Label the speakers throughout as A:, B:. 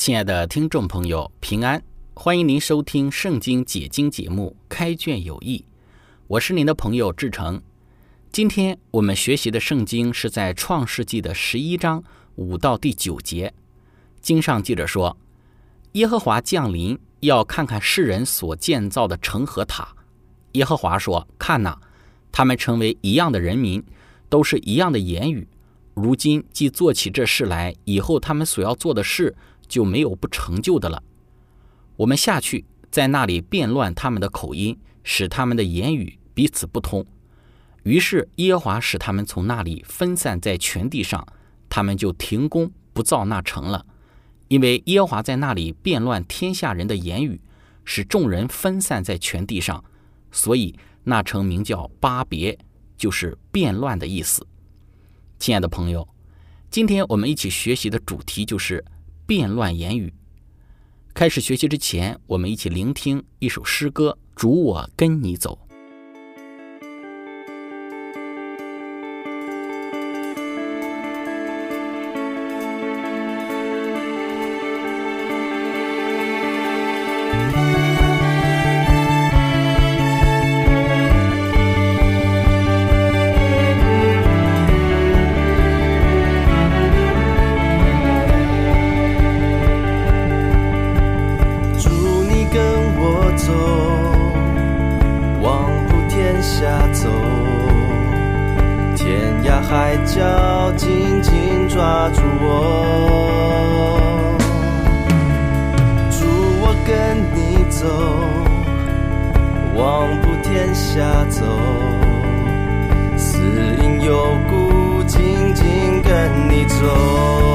A: 亲爱的听众朋友，平安！欢迎您收听《圣经解经》节目《开卷有益》，我是您的朋友志成。今天我们学习的圣经是在创世纪的十一章五到第九节。经上记着说：“耶和华降临，要看看世人所建造的城和塔。耶和华说：看哪，他们成为一样的人民，都是一样的言语。如今既做起这事来，以后他们所要做的事。”就没有不成就的了。我们下去，在那里变乱他们的口音，使他们的言语彼此不通。于是耶和华使他们从那里分散在全地上，他们就停工不造那城了。因为耶和华在那里变乱天下人的言语，使众人分散在全地上，所以那城名叫巴别，就是变乱的意思。亲爱的朋友，今天我们一起学习的主题就是。变乱言语。开始学习之前，我们一起聆听一首诗歌：主，我跟你走。
B: 海角紧紧抓
A: 住我，祝我跟你走，望不天下走，死因有故，紧紧跟你走。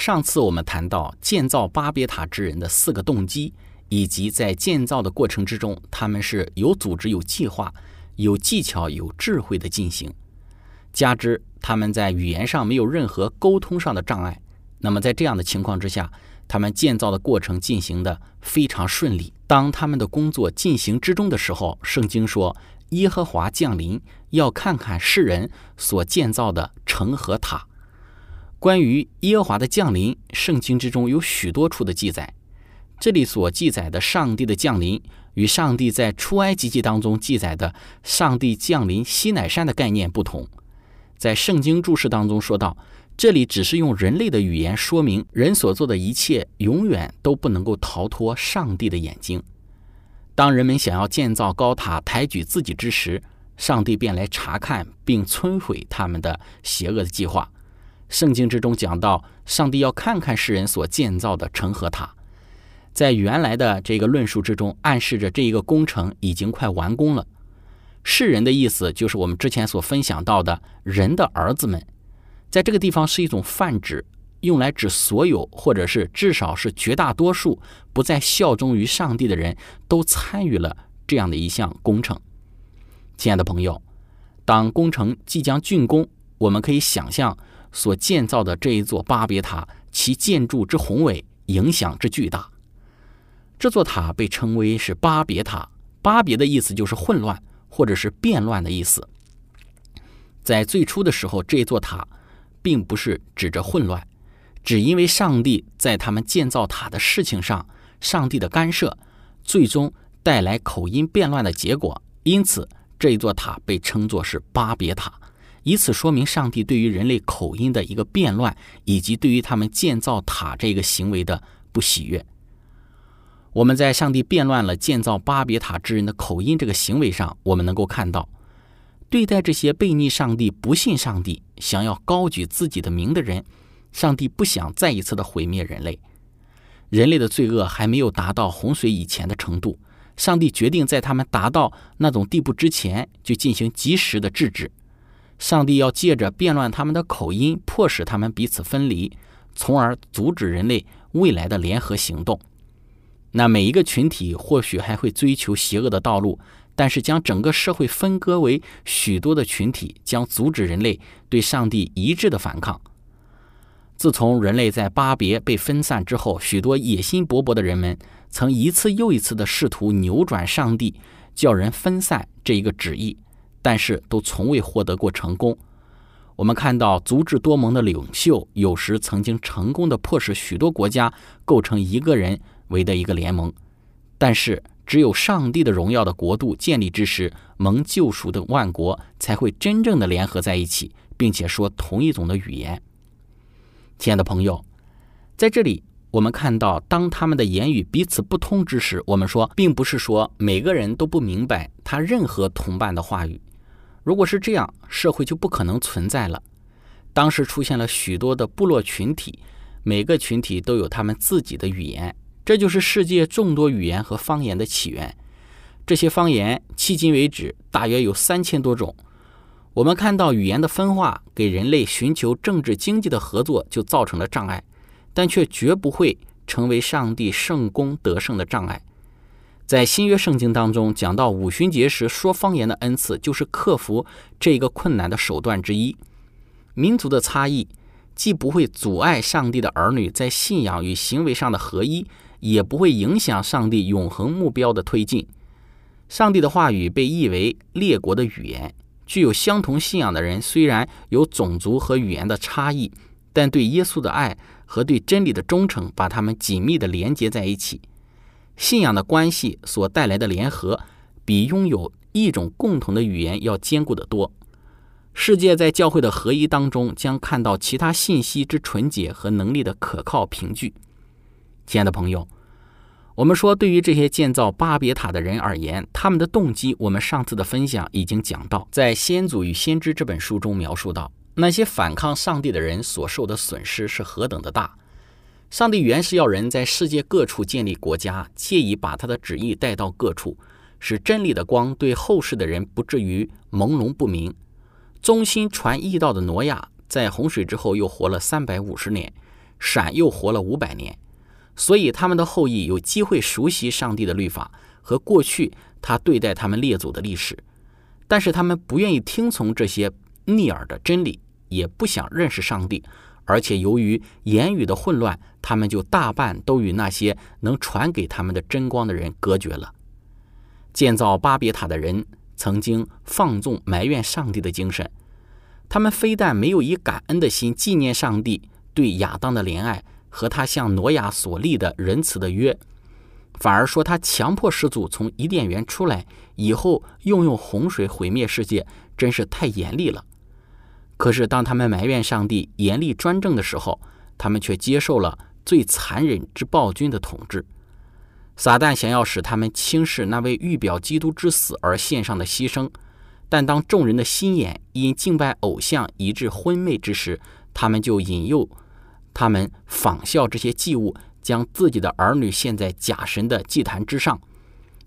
B: 上次我们谈到建造巴别塔之人的四个动机，以及在建造的过程之中，他们是有组织、有计划、有技巧、有智慧的进行。加之他们在语言上没有任何沟通上的障碍，那么在这样的情况之下，他们建造的过程进行的非常顺利。当他们的工作进行之中的时候，圣经说耶和华降临，要看看世人所建造的城和塔。关于耶和华的降临，圣经之中有许多处的记载。这里所记载的上帝的降临，与上帝在出埃及记当中记载的上帝降临西乃山的概念不同。在圣经注释当中说到，这里只是用人类的语言说明人所做的一切永远都不能够逃脱上帝的眼睛。当人们想要建造高塔、抬举自己之时，上帝便来查看并摧毁他们的邪恶的计划。圣经之中讲到，上帝要看看世人所建造的城和塔，在原来的这个论述之中，暗示着这一个工程已经快完工了。世人的意思就是我们之前所分享到的人的儿子们，在这个地方是一种泛指，用来指所有或者是至少是绝大多数不再效忠于上帝的人都参与了这样的一项工程。亲爱的朋友，当工程即将竣工，我们可以想象。所建造的这一座巴别塔，其建筑之宏伟，影响之巨大。这座塔被称为是巴别塔，巴别的意思就是混乱或者是变乱的意思。在最初的时候，这座塔并不是指着混乱，只因为上帝在他们建造塔的事情上，上帝的干涉，最终带来口音变乱的结果，因此这一座塔被称作是巴别塔。以此说明上帝对于人类口音的一个变乱，以及对于他们建造塔这个行为的不喜悦。我们在上帝变乱了建造巴别塔之人的口音这个行为上，我们能够看到，对待这些背逆上帝、不信上帝、想要高举自己的名的人，上帝不想再一次的毁灭人类。人类的罪恶还没有达到洪水以前的程度，上帝决定在他们达到那种地步之前，就进行及时的制止。上帝要借着变乱他们的口音，迫使他们彼此分离，从而阻止人类未来的联合行动。那每一个群体或许还会追求邪恶的道路，但是将整个社会分割为许多的群体，将阻止人类对上帝一致的反抗。自从人类在巴别被分散之后，许多野心勃勃的人们曾一次又一次的试图扭转上帝叫人分散这一个旨意。但是都从未获得过成功。我们看到足智多谋的领袖，有时曾经成功的迫使许多国家构成一个人为的一个联盟。但是，只有上帝的荣耀的国度建立之时，蒙救赎的万国才会真正的联合在一起，并且说同一种的语言。亲爱的朋友，在这里我们看到，当他们的言语彼此不通之时，我们说，并不是说每个人都不明白他任何同伴的话语。如果是这样，社会就不可能存在了。当时出现了许多的部落群体，每个群体都有他们自己的语言，这就是世界众多语言和方言的起源。这些方言迄今为止大约有三千多种。我们看到语言的分化给人类寻求政治经济的合作就造成了障碍，但却绝不会成为上帝圣功得胜的障碍。在新约圣经当中讲到五旬节时说方言的恩赐，就是克服这个困难的手段之一。民族的差异既不会阻碍上帝的儿女在信仰与行为上的合一，也不会影响上帝永恒目标的推进。上帝的话语被译为列国的语言，具有相同信仰的人虽然有种族和语言的差异，但对耶稣的爱和对真理的忠诚，把他们紧密地连接在一起。信仰的关系所带来的联合，比拥有一种共同的语言要坚固得多。世界在教会的合一当中，将看到其他信息之纯洁和能力的可靠凭据。亲爱的朋友，我们说，对于这些建造巴别塔的人而言，他们的动机，我们上次的分享已经讲到，在《先祖与先知》这本书中描述到，那些反抗上帝的人所受的损失是何等的大。上帝原是要人在世界各处建立国家，借以把他的旨意带到各处，使真理的光对后世的人不至于朦胧不明。忠心传义道的挪亚，在洪水之后又活了三百五十年，闪又活了五百年，所以他们的后裔有机会熟悉上帝的律法和过去他对待他们列祖的历史，但是他们不愿意听从这些逆耳的真理，也不想认识上帝。而且由于言语的混乱，他们就大半都与那些能传给他们的真光的人隔绝了。建造巴别塔的人曾经放纵埋怨上帝的精神，他们非但没有以感恩的心纪念上帝对亚当的怜爱和他向挪亚所立的仁慈的约，反而说他强迫始祖从伊甸园出来以后，又用洪水毁灭世界，真是太严厉了。可是，当他们埋怨上帝严厉专政的时候，他们却接受了最残忍之暴君的统治。撒旦想要使他们轻视那位预表基督之死而献上的牺牲，但当众人的心眼因敬拜偶像以致昏昧之时，他们就引诱他们仿效这些祭物，将自己的儿女献在假神的祭坛之上。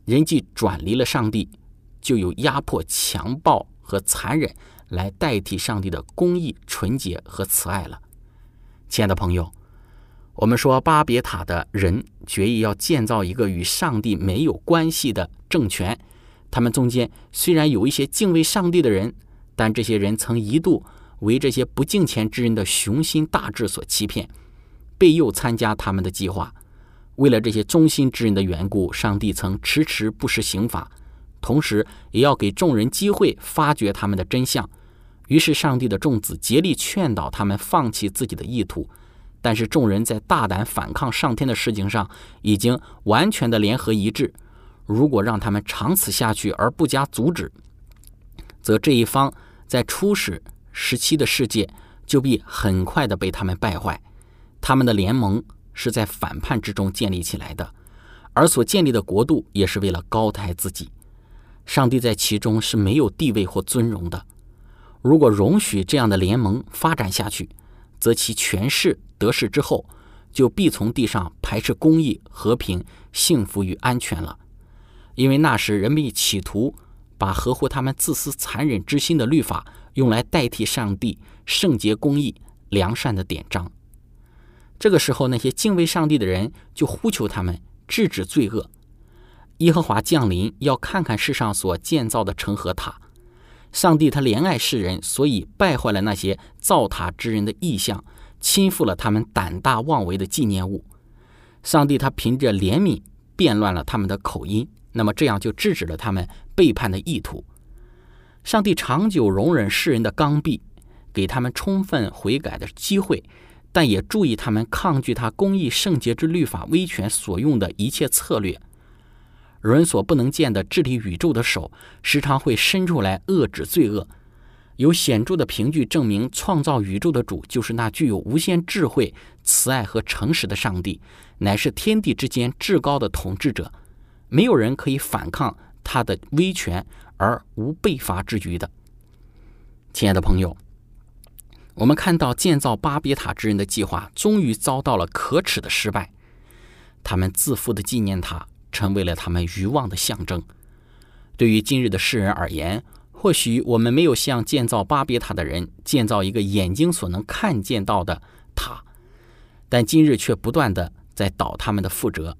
B: 人既转离了上帝，就有压迫、强暴和残忍。来代替上帝的公义、纯洁和慈爱了，亲爱的朋友，我们说巴别塔的人决意要建造一个与上帝没有关系的政权。他们中间虽然有一些敬畏上帝的人，但这些人曾一度为这些不敬虔之人的雄心大志所欺骗，被诱参加他们的计划。为了这些忠心之人的缘故，上帝曾迟迟不施刑罚，同时也要给众人机会发掘他们的真相。于是，上帝的众子竭力劝导他们放弃自己的意图，但是众人在大胆反抗上天的事情上已经完全的联合一致。如果让他们长此下去而不加阻止，则这一方在初始时期的世界就必很快的被他们败坏。他们的联盟是在反叛之中建立起来的，而所建立的国度也是为了高抬自己。上帝在其中是没有地位或尊荣的。如果容许这样的联盟发展下去，则其权势得势之后，就必从地上排斥公义、和平、幸福与安全了。因为那时人们企图把合乎他们自私残忍之心的律法用来代替上帝圣洁、公义、良善的典章。这个时候，那些敬畏上帝的人就呼求他们制止罪恶。耶和华降临，要看看世上所建造的城和塔。上帝他怜爱世人，所以败坏了那些造塔之人的意象，倾覆了他们胆大妄为的纪念物。上帝他凭着怜悯变乱了他们的口音，那么这样就制止了他们背叛的意图。上帝长久容忍世人的刚愎，给他们充分悔改的机会，但也注意他们抗拒他公义圣洁之律法威权所用的一切策略。人所不能见的治理宇宙的手，时常会伸出来遏制罪恶。有显著的凭据证明，创造宇宙的主就是那具有无限智慧、慈爱和诚实的上帝，乃是天地之间至高的统治者。没有人可以反抗他的威权而无被罚之余的。亲爱的朋友，我们看到建造巴别塔之人的计划终于遭到了可耻的失败，他们自负的纪念塔。成为了他们欲望的象征。对于今日的世人而言，或许我们没有像建造巴别塔的人建造一个眼睛所能看见到的塔，但今日却不断的在倒他们的覆辙。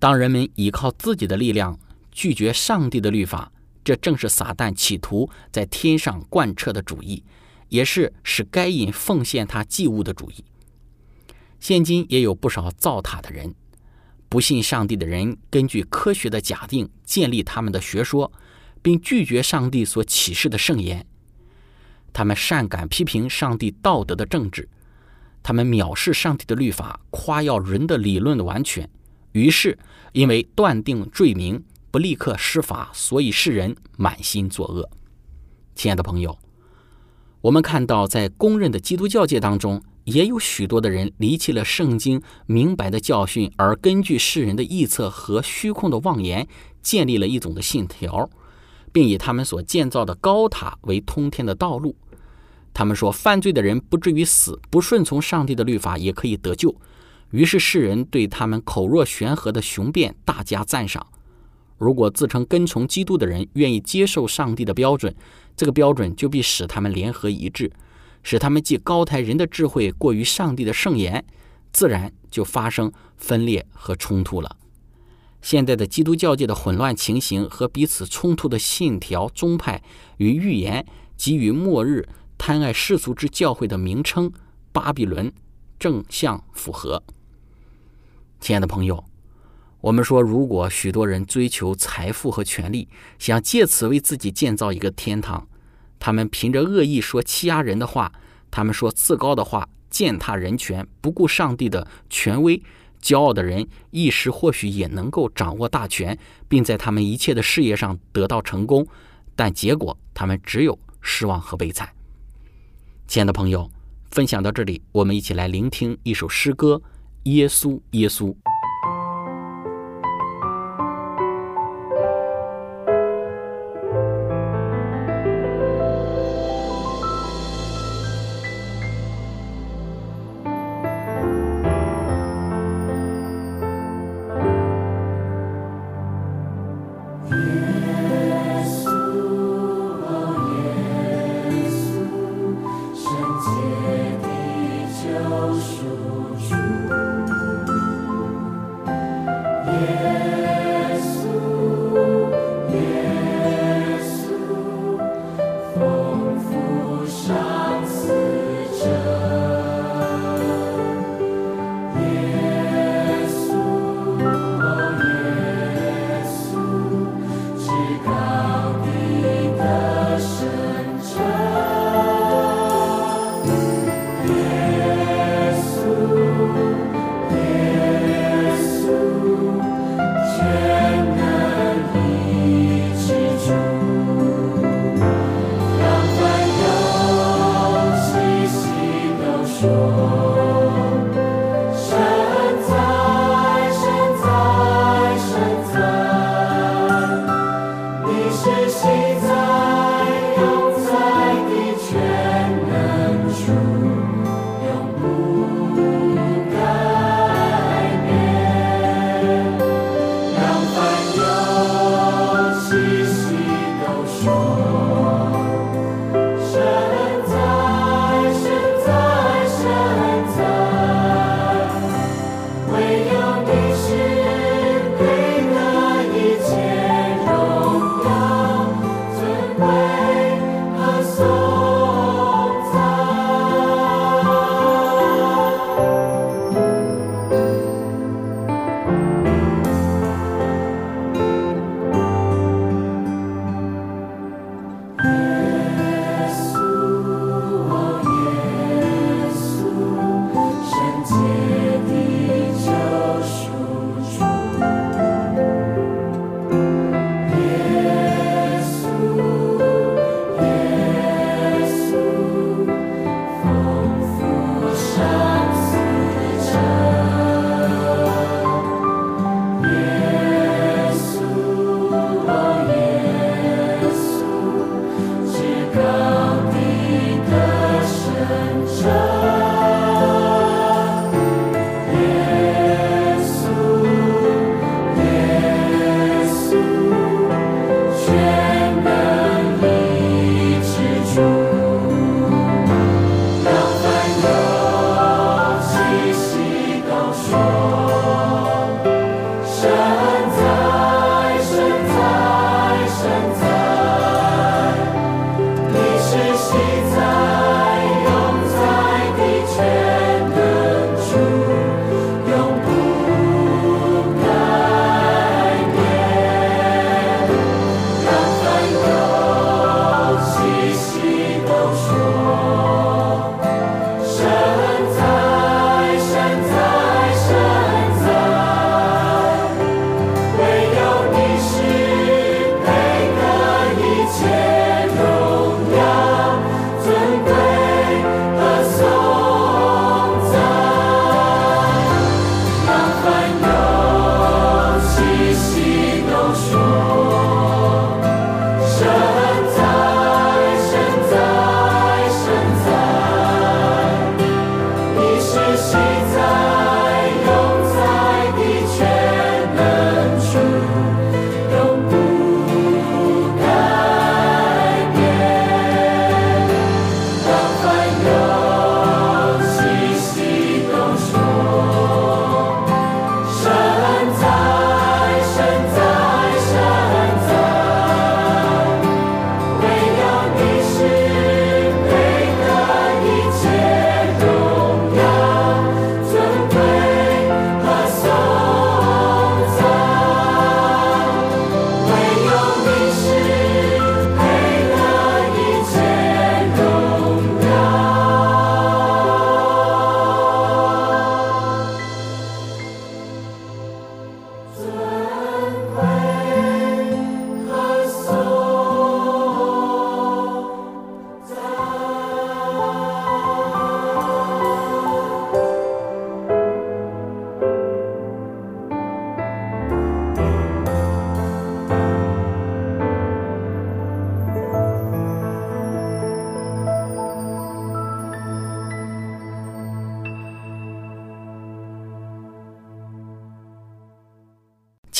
B: 当人们依靠自己的力量拒绝上帝的律法，这正是撒旦企图在天上贯彻的主义，也是使该隐奉献他祭物的主义。现今也有不少造塔的人。不信上帝的人根据科学的假定建立他们的学说，并拒绝上帝所启示的圣言。他们善感批评上帝道德的政治，他们藐视上帝的律法，夸耀人的理论的完全。于是，因为断定罪名不立刻施法，所以世人满心作恶。亲爱的朋友，我们看到在公认的基督教界当中。也有许多的人离弃了圣经明白的教训，而根据世人的臆测和虚空的妄言，建立了一种的信条，并以他们所建造的高塔为通天的道路。他们说，犯罪的人不至于死，不顺从上帝的律法也可以得救。于是世人对他们口若悬河的雄辩大加赞赏。如果自称跟从基督的人愿意接受上帝的标准，这个标准就必使他们联合一致。使他们既高抬人的智慧过于上帝的圣言，自然就发生分裂和冲突了。现在的基督教界的混乱情形和彼此冲突的信条、宗派与预言，给予末日贪爱世俗之教会的名称“巴比伦”，正相符合。亲爱的朋友，我们说，如果许多人追求财富和权力，想借此为自己建造一个天堂，他们凭着恶意说欺压人的话，他们说自高的话，践踏人权，不顾上帝的权威。骄傲的人一时或许也能够掌握大权，并在他们一切的事业上得到成功，但结果他们只有失望和悲惨。亲爱的朋友，分享到这里，我们一起来聆听一首诗歌《耶稣，耶稣》。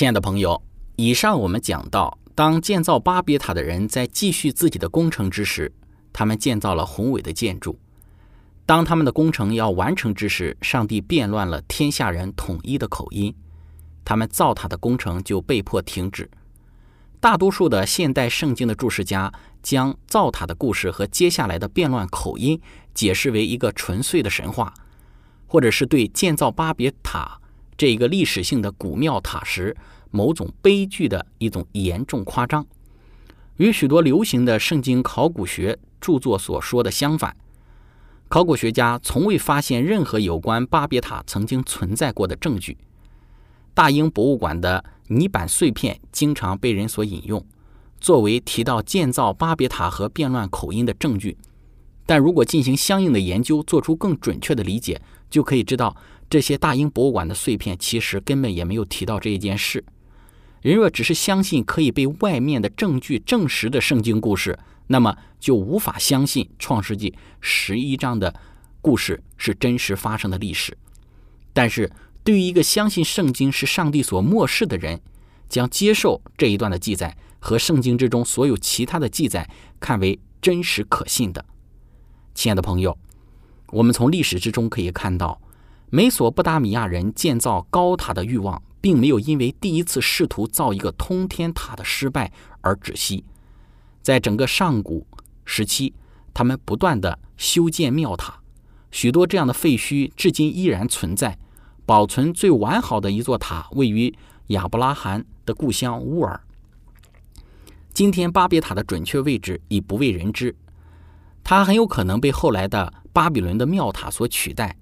B: 亲爱的朋友，以上我们讲到，当建造巴别塔的人在继续自己的工程之时，他们建造了宏伟的建筑。当他们的工程要完成之时，上帝变乱了天下人统一的口音，他们造塔的工程就被迫停止。大多数的现代圣经的注释家将造塔的故事和接下来的变乱口音解释为一个纯粹的神话，或者是对建造巴别塔这一个历史性的古庙塔时某种悲剧的一种严重夸张，与许多流行的圣经考古学著作所说的相反。考古学家从未发现任何有关巴别塔曾经存在过的证据。大英博物馆的泥板碎片经常被人所引用，作为提到建造巴别塔和变乱口音的证据。但如果进行相应的研究，做出更准确的理解，就可以知道这些大英博物馆的碎片其实根本也没有提到这一件事。人若只是相信可以被外面的证据证实的圣经故事，那么就无法相信《创世纪》十一章的故事是真实发生的历史。但是，对于一个相信圣经是上帝所漠视的人，将接受这一段的记载和圣经之中所有其他的记载看为真实可信的。亲爱的朋友，我们从历史之中可以看到，美索不达米亚人建造高塔的欲望，并没有因为第一次试图造一个通天塔的失败而止息。在整个上古时期，他们不断的修建庙塔，许多这样的废墟至今依然存在。保存最完好的一座塔位于亚伯拉罕的故乡乌尔。今天巴别塔的准确位置已不为人知，它很有可能被后来的巴比伦的庙塔所取代。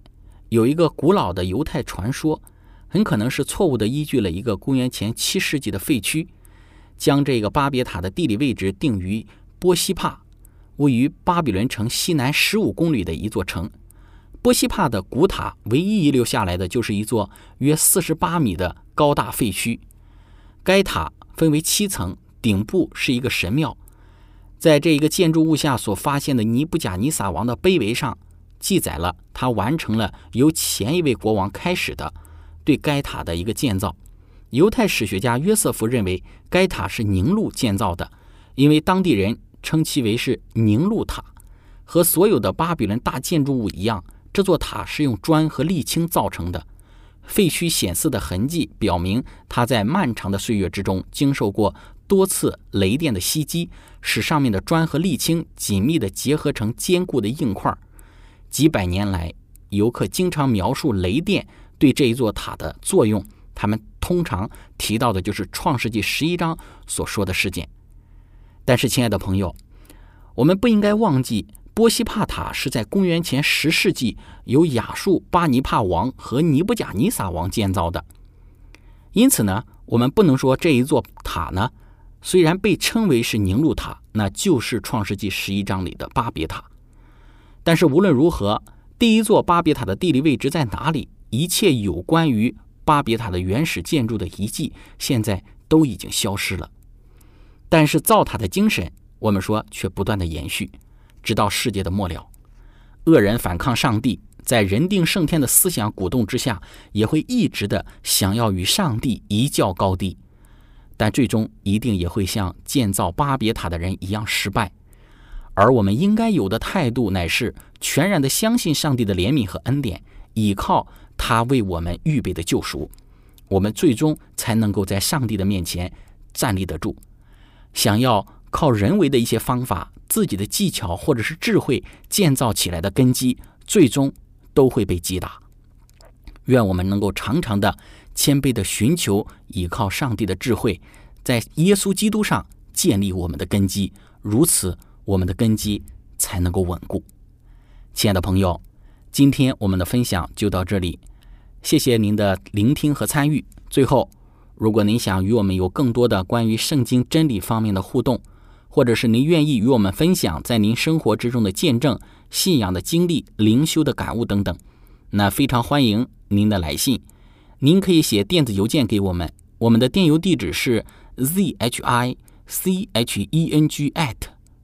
B: 有一个古老的犹太传说，很可能是错误的依据了一个公元前七世纪的废墟。将这个巴别塔的地理位置定于波西帕，位于巴比伦城西南十五公里的一座城。波西帕的古塔唯一遗留下来的就是一座约四十八米的高大废墟。该塔分为七层，顶部是一个神庙。在这一个建筑物下所发现的尼布甲尼撒王的碑围上，记载了他完成了由前一位国王开始的对该塔的一个建造。犹太史学家约瑟夫认为，该塔是宁路建造的，因为当地人称其为是宁路塔。和所有的巴比伦大建筑物一样，这座塔是用砖和沥青造成的。废墟显示的痕迹表明，它在漫长的岁月之中经受过多次雷电的袭击，使上面的砖和沥青紧密地结合成坚固的硬块。几百年来，游客经常描述雷电对这一座塔的作用。他们通常提到的就是《创世纪》十一章所说的事件。但是，亲爱的朋友，我们不应该忘记，波西帕塔是在公元前十世纪由亚述巴尼帕王和尼布甲尼撒王建造的。因此呢，我们不能说这一座塔呢，虽然被称为是宁路塔，那就是《创世纪》十一章里的巴别塔。但是无论如何，第一座巴别塔的地理位置在哪里，一切有关于。巴别塔的原始建筑的遗迹现在都已经消失了，但是造塔的精神，我们说却不断的延续，直到世界的末了。恶人反抗上帝，在人定胜天的思想鼓动之下，也会一直的想要与上帝一较高低，但最终一定也会像建造巴别塔的人一样失败。而我们应该有的态度，乃是全然的相信上帝的怜悯和恩典，依靠。他为我们预备的救赎，我们最终才能够在上帝的面前站立得住。想要靠人为的一些方法、自己的技巧或者是智慧建造起来的根基，最终都会被击打。愿我们能够常常的谦卑的寻求，依靠上帝的智慧，在耶稣基督上建立我们的根基，如此我们的根基才能够稳固。亲爱的朋友。今天我们的分享就到这里，谢谢您的聆听和参与。最后，如果您想与我们有更多的关于圣经真理方面的互动，或者是您愿意与我们分享在您生活之中的见证、信仰的经历、灵修的感悟等等，那非常欢迎您的来信。您可以写电子邮件给我们，我们的电邮地址是 z h i c h e n g at